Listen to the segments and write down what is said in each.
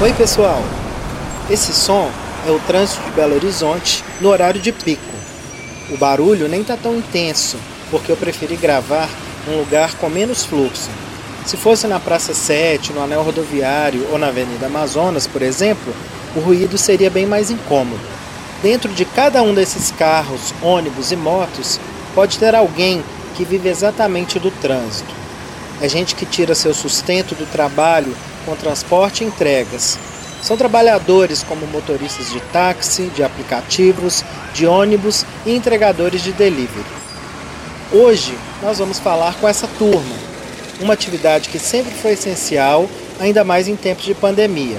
Oi, pessoal. Esse som é o trânsito de Belo Horizonte no horário de pico. O barulho nem tá tão intenso, porque eu preferi gravar num lugar com menos fluxo. Se fosse na Praça 7, no Anel Rodoviário ou na Avenida Amazonas, por exemplo, o ruído seria bem mais incômodo. Dentro de cada um desses carros, ônibus e motos, pode ter alguém que vive exatamente do trânsito. É gente que tira seu sustento do trabalho com transporte e entregas. São trabalhadores como motoristas de táxi, de aplicativos, de ônibus e entregadores de delivery. Hoje nós vamos falar com essa turma, uma atividade que sempre foi essencial, ainda mais em tempos de pandemia.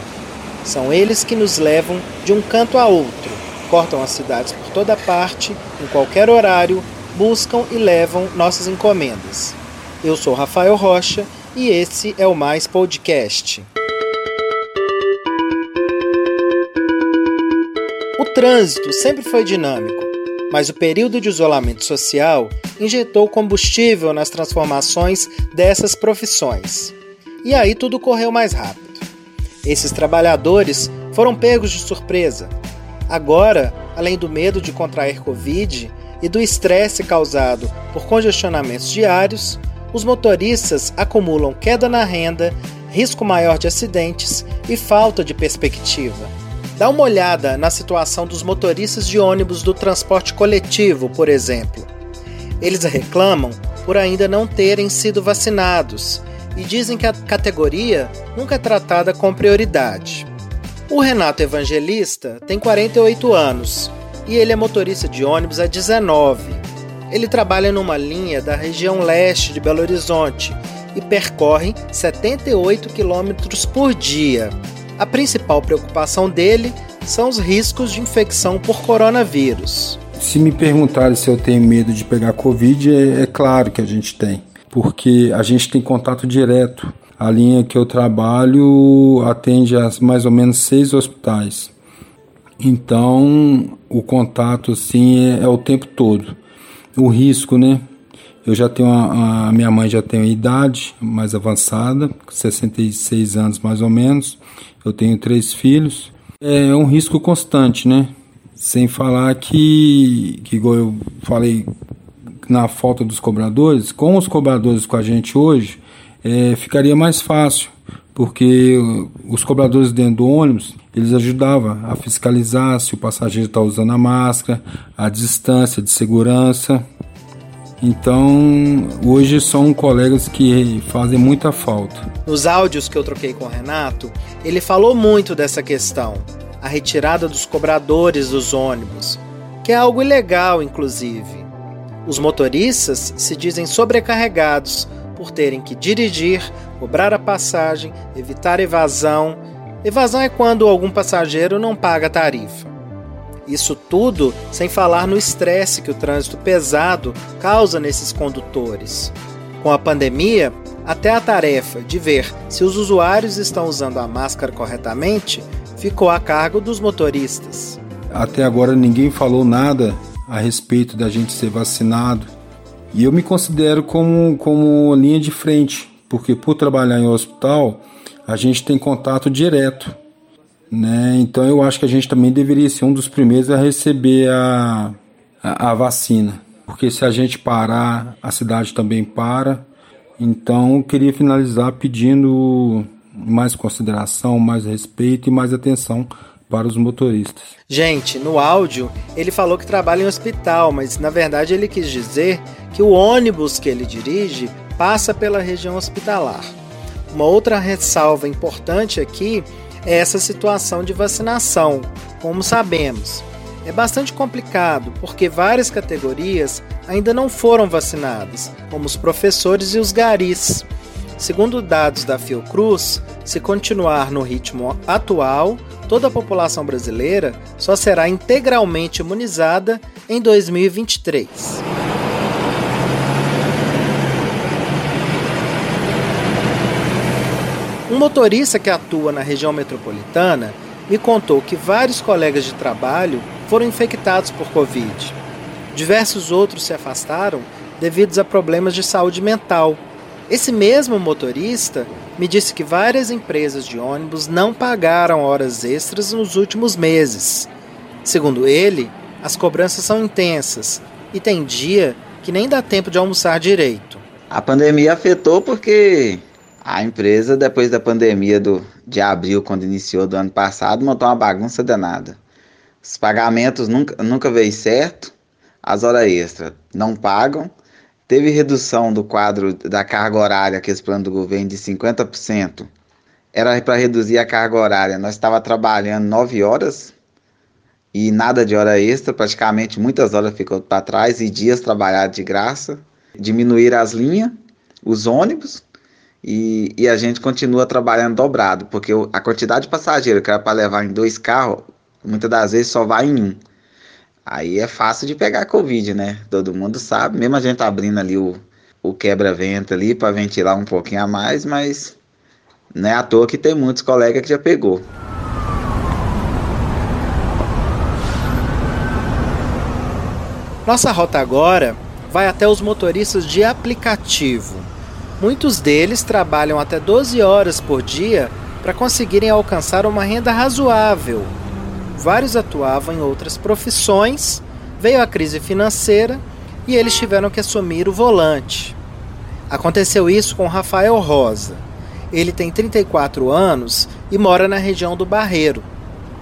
São eles que nos levam de um canto a outro, cortam as cidades por toda parte, em qualquer horário, buscam e levam nossas encomendas. Eu sou Rafael Rocha e esse é o Mais Podcast. O trânsito sempre foi dinâmico, mas o período de isolamento social injetou combustível nas transformações dessas profissões. E aí tudo correu mais rápido. Esses trabalhadores foram pegos de surpresa. Agora, além do medo de contrair Covid e do estresse causado por congestionamentos diários, os motoristas acumulam queda na renda, risco maior de acidentes e falta de perspectiva. Dá uma olhada na situação dos motoristas de ônibus do transporte coletivo, por exemplo. Eles reclamam por ainda não terem sido vacinados e dizem que a categoria nunca é tratada com prioridade. O Renato Evangelista tem 48 anos e ele é motorista de ônibus há 19 ele trabalha numa linha da região leste de Belo Horizonte e percorre 78 quilômetros por dia. A principal preocupação dele são os riscos de infecção por coronavírus. Se me perguntarem se eu tenho medo de pegar Covid, é, é claro que a gente tem, porque a gente tem contato direto. A linha que eu trabalho atende a mais ou menos seis hospitais. Então, o contato assim é, é o tempo todo o risco, né? Eu já tenho a, a, minha mãe já tem idade mais avançada, 66 anos mais ou menos. Eu tenho três filhos. É um risco constante, né? Sem falar que, que igual eu falei na falta dos cobradores, com os cobradores com a gente hoje, é, ficaria mais fácil, porque os cobradores dentro do ônibus, eles ajudavam a fiscalizar se o passageiro está usando a máscara, a distância de segurança. Então, hoje são colegas que fazem muita falta. Nos áudios que eu troquei com o Renato, ele falou muito dessa questão, a retirada dos cobradores dos ônibus, que é algo ilegal, inclusive. Os motoristas se dizem sobrecarregados por terem que dirigir, cobrar a passagem, evitar evasão. Evasão é quando algum passageiro não paga a tarifa. Isso tudo sem falar no estresse que o trânsito pesado causa nesses condutores. Com a pandemia, até a tarefa de ver se os usuários estão usando a máscara corretamente ficou a cargo dos motoristas. Até agora ninguém falou nada a respeito da gente ser vacinado. E eu me considero como, como linha de frente, porque por trabalhar em hospital, a gente tem contato direto né? Então eu acho que a gente também deveria ser um dos primeiros a receber a, a, a vacina. Porque se a gente parar, a cidade também para. Então eu queria finalizar pedindo mais consideração, mais respeito e mais atenção para os motoristas. Gente, no áudio ele falou que trabalha em hospital, mas na verdade ele quis dizer que o ônibus que ele dirige passa pela região hospitalar. Uma outra ressalva importante aqui essa situação de vacinação. Como sabemos, é bastante complicado porque várias categorias ainda não foram vacinadas, como os professores e os garis. Segundo dados da Fiocruz, se continuar no ritmo atual, toda a população brasileira só será integralmente imunizada em 2023. Motorista que atua na região metropolitana me contou que vários colegas de trabalho foram infectados por Covid. Diversos outros se afastaram devido a problemas de saúde mental. Esse mesmo motorista me disse que várias empresas de ônibus não pagaram horas extras nos últimos meses. Segundo ele, as cobranças são intensas e tem dia que nem dá tempo de almoçar direito. A pandemia afetou porque a empresa, depois da pandemia do, de abril, quando iniciou do ano passado, montou uma bagunça danada. Os pagamentos nunca, nunca veio certo, as horas extras não pagam. Teve redução do quadro da carga horária, que esse plano do governo, de 50%. Era para reduzir a carga horária. Nós estava trabalhando 9 horas e nada de hora extra, praticamente muitas horas ficou para trás e dias trabalhados de graça. Diminuir as linhas, os ônibus e, e a gente continua trabalhando dobrado, porque a quantidade de passageiros que era para levar em dois carros, muitas das vezes só vai em um. Aí é fácil de pegar Covid, né? Todo mundo sabe, mesmo a gente abrindo ali o, o quebra-vento ali para ventilar um pouquinho a mais, mas não é à toa que tem muitos colegas que já pegou. Nossa rota agora vai até os motoristas de aplicativo. Muitos deles trabalham até 12 horas por dia para conseguirem alcançar uma renda razoável. Vários atuavam em outras profissões, veio a crise financeira e eles tiveram que assumir o volante. Aconteceu isso com Rafael Rosa. Ele tem 34 anos e mora na região do Barreiro.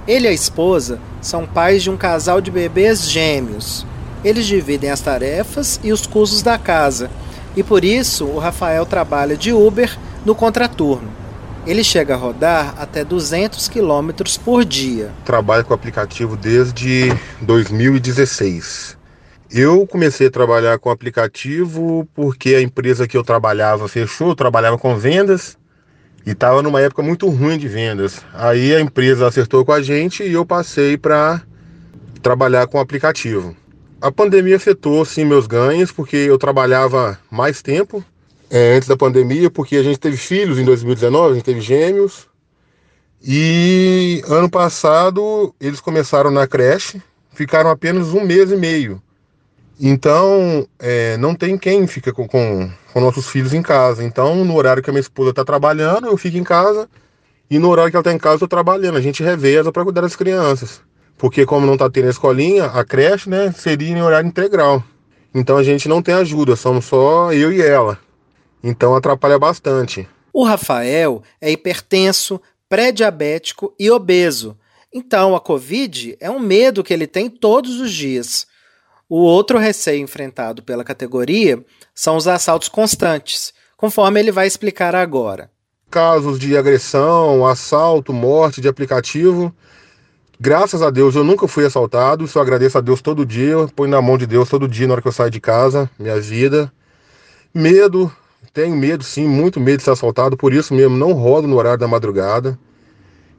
Ele e a esposa são pais de um casal de bebês gêmeos. Eles dividem as tarefas e os custos da casa, e por isso o Rafael trabalha de Uber no contraturno. Ele chega a rodar até 200 km por dia. Trabalho com o aplicativo desde 2016. Eu comecei a trabalhar com o aplicativo porque a empresa que eu trabalhava fechou, eu trabalhava com vendas e estava numa época muito ruim de vendas. Aí a empresa acertou com a gente e eu passei para trabalhar com o aplicativo. A pandemia afetou sim meus ganhos, porque eu trabalhava mais tempo é, antes da pandemia, porque a gente teve filhos em 2019, a gente teve gêmeos. E ano passado eles começaram na creche, ficaram apenas um mês e meio. Então é, não tem quem fica com, com, com, nossos filhos em casa. Então, no horário que a minha esposa está trabalhando, eu fico em casa. E no horário que ela está em casa, eu estou trabalhando. A gente reveza para cuidar das crianças porque como não está tendo a escolinha, a creche, né, seria em horário integral. Então a gente não tem ajuda, somos só eu e ela. Então atrapalha bastante. O Rafael é hipertenso, pré-diabético e obeso. Então a Covid é um medo que ele tem todos os dias. O outro receio enfrentado pela categoria são os assaltos constantes, conforme ele vai explicar agora. Casos de agressão, assalto, morte de aplicativo Graças a Deus eu nunca fui assaltado, só agradeço a Deus todo dia, eu ponho na mão de Deus todo dia na hora que eu saio de casa, minha vida. Medo, tenho medo sim, muito medo de ser assaltado, por isso mesmo não rodo no horário da madrugada.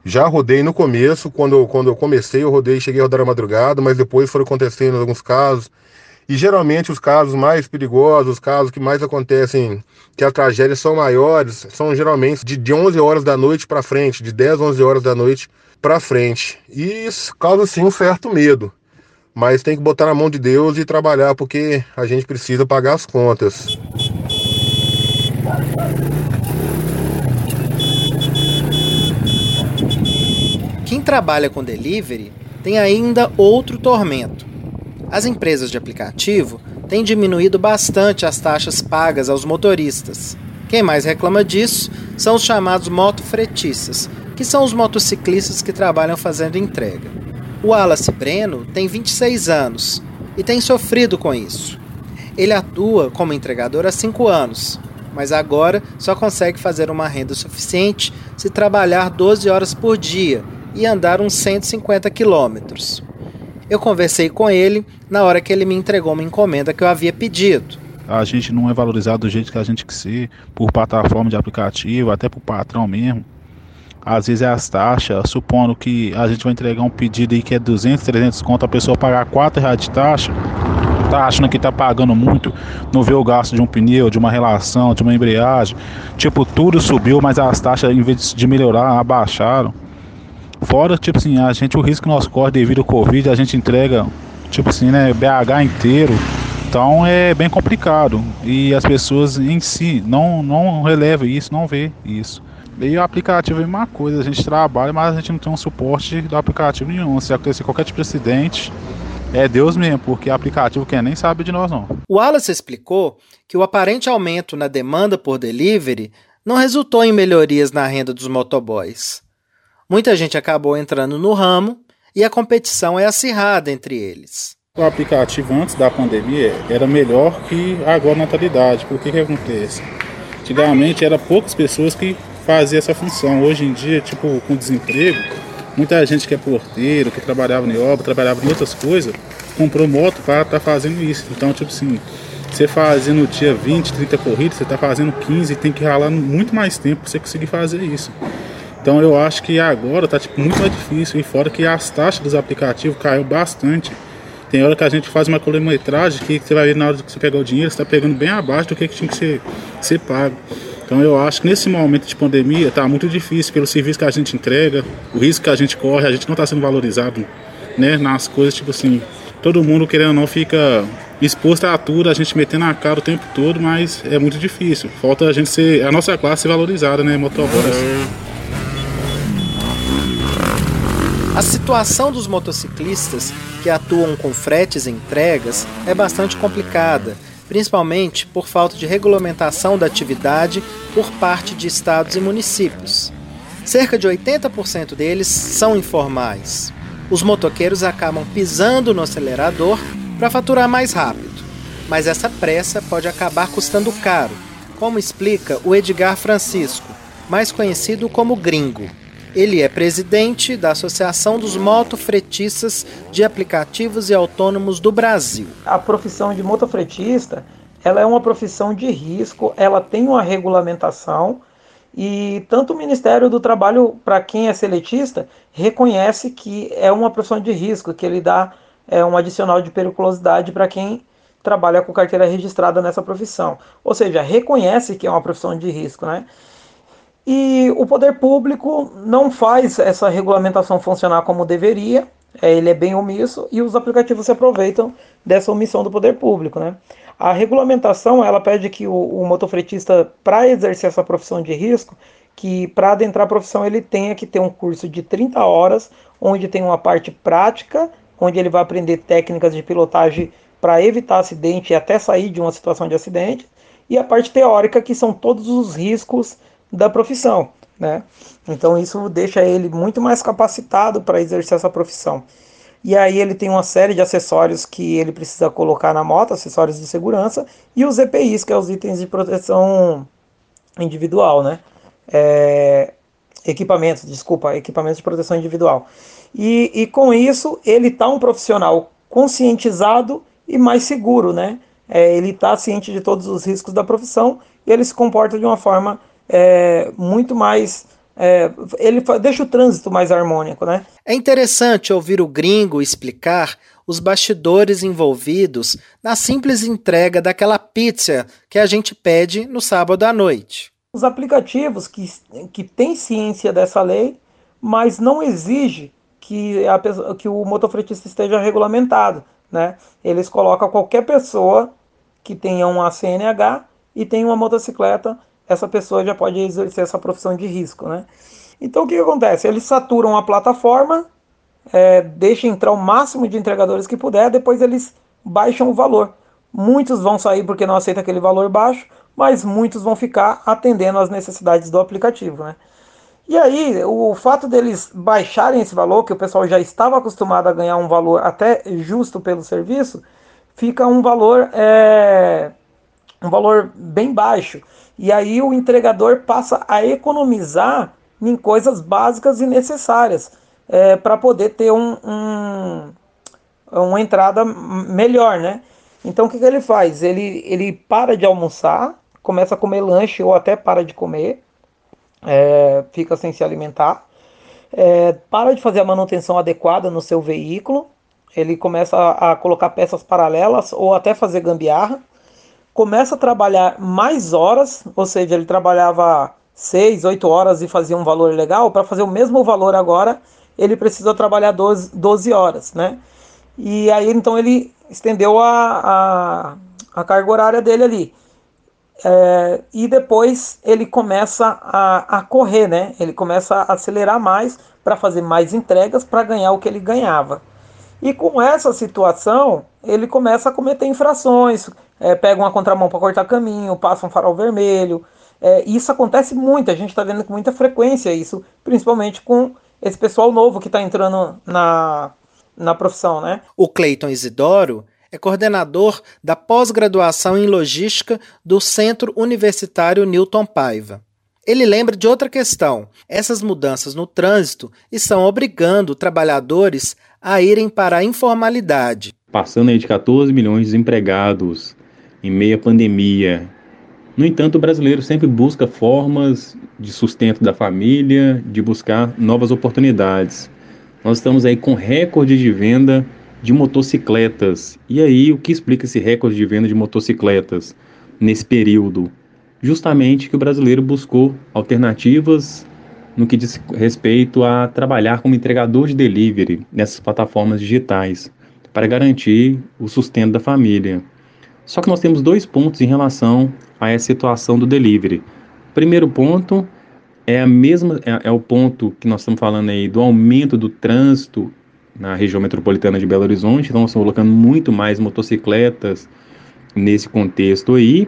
Já rodei no começo, quando quando eu comecei eu rodei, cheguei a rodar a madrugada, mas depois foram acontecendo alguns casos. E geralmente os casos mais perigosos, os casos que mais acontecem, que as tragédias são maiores, são geralmente de, de 11 horas da noite para frente, de 10, 11 horas da noite para frente. E isso causa sim um certo medo. Mas tem que botar na mão de Deus e trabalhar porque a gente precisa pagar as contas. Quem trabalha com delivery tem ainda outro tormento. As empresas de aplicativo têm diminuído bastante as taxas pagas aos motoristas. Quem mais reclama disso são os chamados motofretistas, que são os motociclistas que trabalham fazendo entrega. O Wallace Breno tem 26 anos e tem sofrido com isso. Ele atua como entregador há 5 anos, mas agora só consegue fazer uma renda suficiente se trabalhar 12 horas por dia e andar uns 150 quilômetros. Eu conversei com ele na hora que ele me entregou uma encomenda que eu havia pedido. A gente não é valorizado do jeito que a gente quer ser, por plataforma de aplicativo, até por patrão mesmo às vezes é as taxas, supondo que a gente vai entregar um pedido aí que é 200, 300 conto, a pessoa pagar 4 reais de taxa, tá achando que tá pagando muito, não vê o gasto de um pneu, de uma relação, de uma embreagem, tipo, tudo subiu, mas as taxas, em vez de melhorar, abaixaram. Fora, tipo assim, a gente, o risco que nós corre devido ao Covid, a gente entrega, tipo assim, né, BH inteiro, então é bem complicado e as pessoas em si não, não relevam isso, não vê isso. E o aplicativo é a mesma coisa, a gente trabalha, mas a gente não tem um suporte do aplicativo nenhum. Se acontecer qualquer tipo de acidente, é Deus mesmo, porque o aplicativo quer nem sabe de nós não. O Wallace explicou que o aparente aumento na demanda por delivery não resultou em melhorias na renda dos motoboys. Muita gente acabou entrando no ramo e a competição é acirrada entre eles. O aplicativo antes da pandemia era melhor que agora na atualidade. Por que que acontece? Antigamente era poucas pessoas que faziam essa função. Hoje em dia, tipo, com desemprego, muita gente que é porteiro, que trabalhava em obra, trabalhava em outras coisas, comprou moto para estar tá fazendo isso. Então, tipo assim, você fazendo dia 20, 30 corridas, você está fazendo 15 e tem que ralar muito mais tempo para você conseguir fazer isso. Então eu acho que agora tá tipo, muito mais difícil. E fora que as taxas dos aplicativos caiu bastante. Tem hora que a gente faz uma quilometragem que você vai ver na hora que você pegar o dinheiro, você está pegando bem abaixo do que, que tinha que ser, ser pago. Então eu acho que nesse momento de pandemia tá muito difícil pelo serviço que a gente entrega, o risco que a gente corre, a gente não está sendo valorizado né, nas coisas, tipo assim, todo mundo querendo ou não fica exposto à altura, a gente metendo a cara o tempo todo, mas é muito difícil. Falta a gente ser, a nossa classe ser valorizada, né, motoboys. A situação dos motociclistas que atuam com fretes e entregas é bastante complicada, principalmente por falta de regulamentação da atividade por parte de estados e municípios. Cerca de 80% deles são informais. Os motoqueiros acabam pisando no acelerador para faturar mais rápido, mas essa pressa pode acabar custando caro, como explica o Edgar Francisco, mais conhecido como Gringo. Ele é presidente da Associação dos Motofretistas de Aplicativos e Autônomos do Brasil. A profissão de motofretista, ela é uma profissão de risco, ela tem uma regulamentação e tanto o Ministério do Trabalho, para quem é seletista, reconhece que é uma profissão de risco, que ele dá é, um adicional de periculosidade para quem trabalha com carteira registrada nessa profissão. Ou seja, reconhece que é uma profissão de risco, né? E o poder público não faz essa regulamentação funcionar como deveria, é, ele é bem omisso e os aplicativos se aproveitam dessa omissão do poder público. Né? A regulamentação ela pede que o, o motofretista, para exercer essa profissão de risco, que para adentrar a profissão ele tenha que ter um curso de 30 horas, onde tem uma parte prática, onde ele vai aprender técnicas de pilotagem para evitar acidente e até sair de uma situação de acidente, e a parte teórica, que são todos os riscos da profissão, né? Então isso deixa ele muito mais capacitado para exercer essa profissão. E aí ele tem uma série de acessórios que ele precisa colocar na moto, acessórios de segurança, e os EPIs, que é os itens de proteção individual, né? É, equipamentos, desculpa, equipamentos de proteção individual. E, e com isso ele está um profissional conscientizado e mais seguro, né? É, ele está ciente de todos os riscos da profissão e ele se comporta de uma forma é, muito mais. É, ele deixa o trânsito mais harmônico, né? É interessante ouvir o gringo explicar os bastidores envolvidos na simples entrega daquela pizza que a gente pede no sábado à noite. Os aplicativos que, que têm ciência dessa lei, mas não exige que, a, que o motofretista esteja regulamentado. Né? Eles colocam qualquer pessoa que tenha uma CNH e tenha uma motocicleta essa pessoa já pode exercer essa profissão de risco, né? Então o que, que acontece? Eles saturam a plataforma, é, deixam entrar o máximo de entregadores que puder, depois eles baixam o valor. Muitos vão sair porque não aceitam aquele valor baixo, mas muitos vão ficar atendendo às necessidades do aplicativo, né? E aí, o fato deles baixarem esse valor, que o pessoal já estava acostumado a ganhar um valor até justo pelo serviço, fica um valor, é, um valor bem baixo. E aí o entregador passa a economizar em coisas básicas e necessárias é, para poder ter um, um, uma entrada melhor, né? Então o que, que ele faz? Ele, ele para de almoçar, começa a comer lanche ou até para de comer, é, fica sem se alimentar, é, para de fazer a manutenção adequada no seu veículo, ele começa a, a colocar peças paralelas ou até fazer gambiarra, começa a trabalhar mais horas, ou seja, ele trabalhava 6, 8 horas e fazia um valor legal, para fazer o mesmo valor agora, ele precisa trabalhar 12, 12 horas, né? E aí então ele estendeu a, a, a carga horária dele ali. é, e depois ele começa a, a correr, né? Ele começa a acelerar mais para fazer mais entregas para ganhar o que ele ganhava. E com essa situação, ele começa a cometer infrações, é, pega uma contramão para cortar caminho, passa um farol vermelho. É, isso acontece muito, a gente está vendo com muita frequência isso, principalmente com esse pessoal novo que está entrando na, na profissão, né? O Cleiton Isidoro é coordenador da pós-graduação em logística do Centro Universitário Newton Paiva. Ele lembra de outra questão: essas mudanças no trânsito estão obrigando trabalhadores a irem para a informalidade. Passando aí de 14 milhões de desempregados em meia pandemia. No entanto, o brasileiro sempre busca formas de sustento da família, de buscar novas oportunidades. Nós estamos aí com recorde de venda de motocicletas. E aí, o que explica esse recorde de venda de motocicletas nesse período? Justamente que o brasileiro buscou alternativas no que diz respeito a trabalhar como entregador de delivery nessas plataformas digitais para garantir o sustento da família. Só que nós temos dois pontos em relação a essa situação do delivery. Primeiro ponto é a mesma é, é o ponto que nós estamos falando aí do aumento do trânsito na região metropolitana de Belo Horizonte, então nós estamos colocando muito mais motocicletas nesse contexto aí,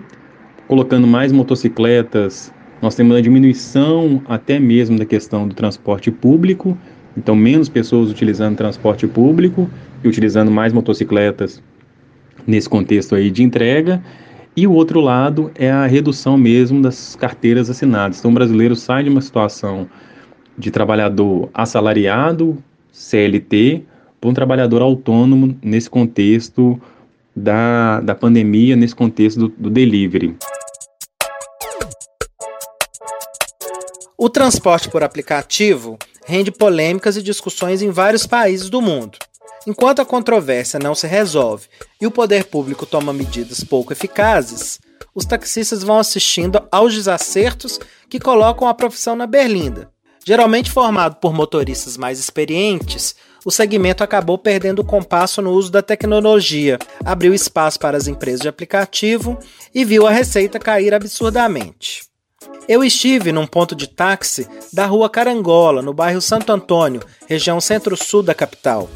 colocando mais motocicletas, nós temos a diminuição até mesmo da questão do transporte público, então menos pessoas utilizando transporte público e utilizando mais motocicletas nesse contexto aí de entrega. E o outro lado é a redução mesmo das carteiras assinadas. Então o brasileiro sai de uma situação de trabalhador assalariado, CLT para um trabalhador autônomo nesse contexto da, da pandemia, nesse contexto do, do delivery. O transporte por aplicativo rende polêmicas e discussões em vários países do mundo. Enquanto a controvérsia não se resolve e o poder público toma medidas pouco eficazes, os taxistas vão assistindo aos desacertos que colocam a profissão na berlinda. Geralmente formado por motoristas mais experientes, o segmento acabou perdendo o compasso no uso da tecnologia, abriu espaço para as empresas de aplicativo e viu a receita cair absurdamente. Eu estive num ponto de táxi da rua Carangola, no bairro Santo Antônio, região centro-sul da capital.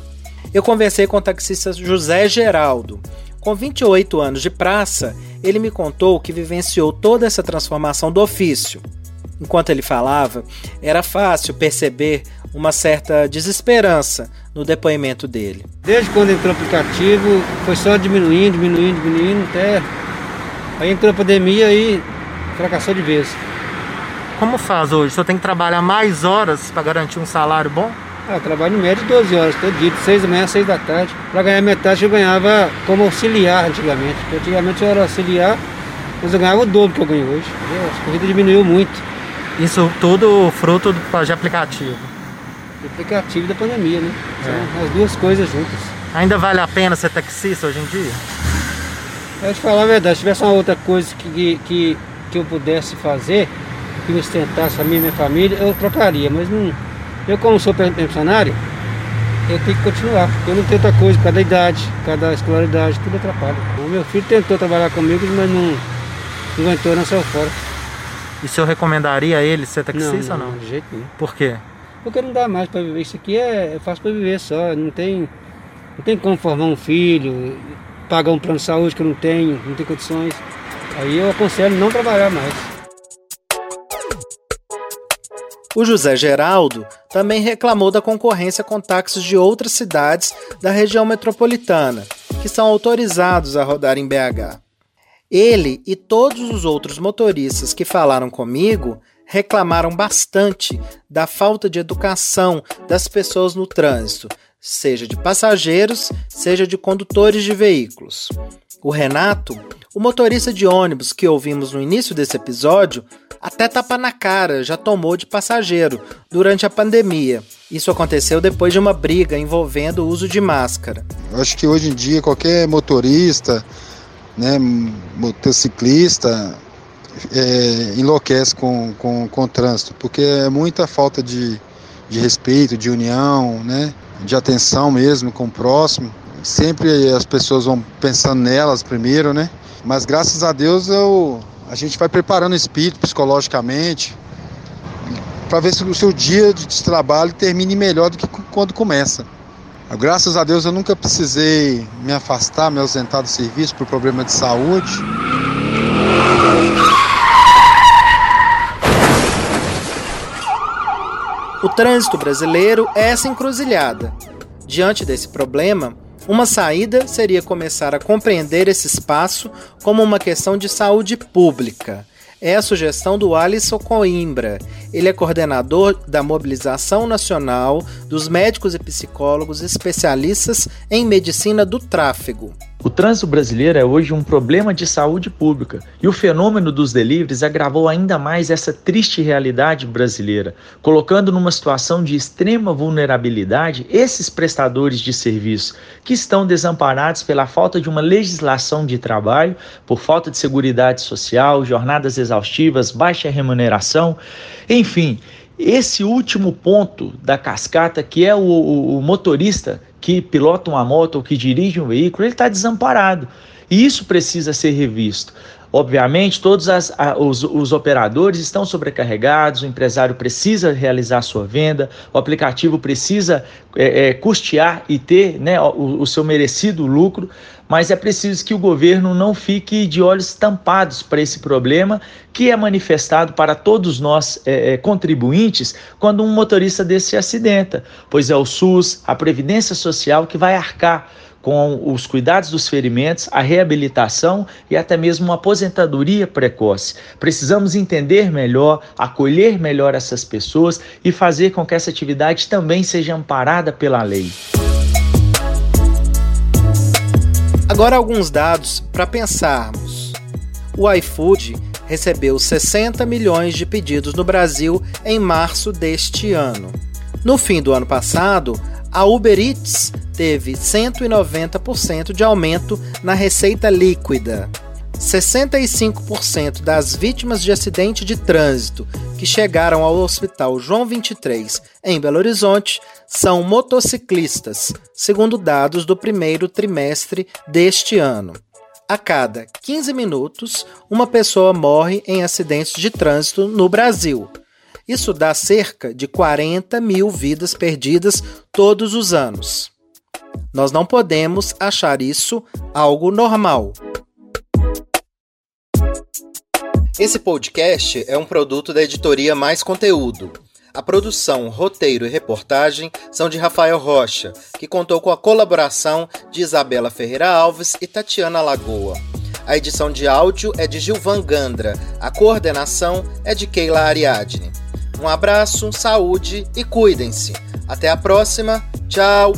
Eu conversei com o taxista José Geraldo. Com 28 anos de praça, ele me contou que vivenciou toda essa transformação do ofício. Enquanto ele falava, era fácil perceber uma certa desesperança no depoimento dele. Desde quando entrou o aplicativo, foi só diminuindo, diminuindo, diminuindo, até. Aí entrou a pandemia e fracassou de vez. Como faz hoje? O senhor tem que trabalhar mais horas para garantir um salário bom? Ah, trabalho em média 12 horas todo dia, de 6 da manhã a 6 da tarde. Para ganhar metade eu ganhava como auxiliar antigamente. Porque antigamente eu era auxiliar, mas eu ganhava o dobro que eu ganho hoje. A corrida diminuiu muito. Isso tudo fruto de aplicativo. De aplicativo da pandemia, né? É. São as duas coisas juntas. Ainda vale a pena ser taxista hoje em dia? Eu te falar a verdade, se tivesse uma outra coisa que, que, que eu pudesse fazer, que me sustentasse a mim e minha família, eu trocaria, mas não. Eu como sou pensionário, eu tenho que continuar, porque eu não tenho outra coisa, cada idade, cada escolaridade, tudo atrapalha. O meu filho tentou trabalhar comigo, mas não, não aguentou, não saiu fora. E o senhor recomendaria a ele ser taxista não, não, ou não? De jeito nenhum. Por quê? Porque não dá mais para viver. Isso aqui é, é fácil para viver só. Não tem, não tem como formar um filho, pagar um plano de saúde que eu não tenho, não tenho condições. Aí eu aconselho não trabalhar mais. O José Geraldo também reclamou da concorrência com táxis de outras cidades da região metropolitana, que são autorizados a rodar em BH. Ele e todos os outros motoristas que falaram comigo reclamaram bastante da falta de educação das pessoas no trânsito, seja de passageiros, seja de condutores de veículos. O Renato, o motorista de ônibus que ouvimos no início desse episódio, até tapa na cara já tomou de passageiro durante a pandemia. Isso aconteceu depois de uma briga envolvendo o uso de máscara. Eu acho que hoje em dia qualquer motorista né, motociclista é, enlouquece com, com, com o trânsito, porque é muita falta de, de respeito, de união, né, de atenção mesmo com o próximo. Sempre as pessoas vão pensando nelas primeiro, né? Mas graças a Deus eu, A gente vai preparando o espírito psicologicamente para ver se o seu dia de trabalho termine melhor do que quando começa. Graças a Deus eu nunca precisei me afastar, me ausentar do serviço por problema de saúde. O trânsito brasileiro é essa encruzilhada. Diante desse problema, uma saída seria começar a compreender esse espaço como uma questão de saúde pública é a sugestão do Alisson Coimbra. Ele é coordenador da Mobilização Nacional dos Médicos e Psicólogos Especialistas em Medicina do Tráfego. O trânsito brasileiro é hoje um problema de saúde pública e o fenômeno dos deliveries agravou ainda mais essa triste realidade brasileira, colocando numa situação de extrema vulnerabilidade esses prestadores de serviço que estão desamparados pela falta de uma legislação de trabalho, por falta de segurança social, jornadas exaustivas, baixa remuneração, enfim. Esse último ponto da cascata, que é o, o, o motorista que pilota uma moto ou que dirige um veículo, ele está desamparado. E isso precisa ser revisto. Obviamente, todos as, os, os, operadores estão sobrecarregados, o empresário precisa realizar sua venda, o aplicativo precisa é, é, custear e ter né, o, o seu merecido lucro, mas é preciso que o governo não fique de olhos tampados para esse problema que é manifestado para todos nós é, é, contribuintes quando um motorista desse se acidenta, pois é o SUS, a Previdência Social que vai arcar com os cuidados dos ferimentos, a reabilitação e até mesmo uma aposentadoria precoce. Precisamos entender melhor, acolher melhor essas pessoas e fazer com que essa atividade também seja amparada pela lei. Agora alguns dados para pensarmos. O iFood recebeu 60 milhões de pedidos no Brasil em março deste ano. No fim do ano passado, a Uber Eats teve 190% de aumento na receita líquida. 65% das vítimas de acidente de trânsito que chegaram ao Hospital João 23 em Belo Horizonte são motociclistas, segundo dados do primeiro trimestre deste ano. A cada 15 minutos, uma pessoa morre em acidentes de trânsito no Brasil. Isso dá cerca de 40 mil vidas perdidas todos os anos. Nós não podemos achar isso algo normal. Esse podcast é um produto da editoria Mais Conteúdo. A produção, roteiro e reportagem são de Rafael Rocha, que contou com a colaboração de Isabela Ferreira Alves e Tatiana Lagoa. A edição de áudio é de Gilvan Gandra, a coordenação é de Keila Ariadne. Um abraço, saúde e cuidem-se. Até a próxima. Tchau!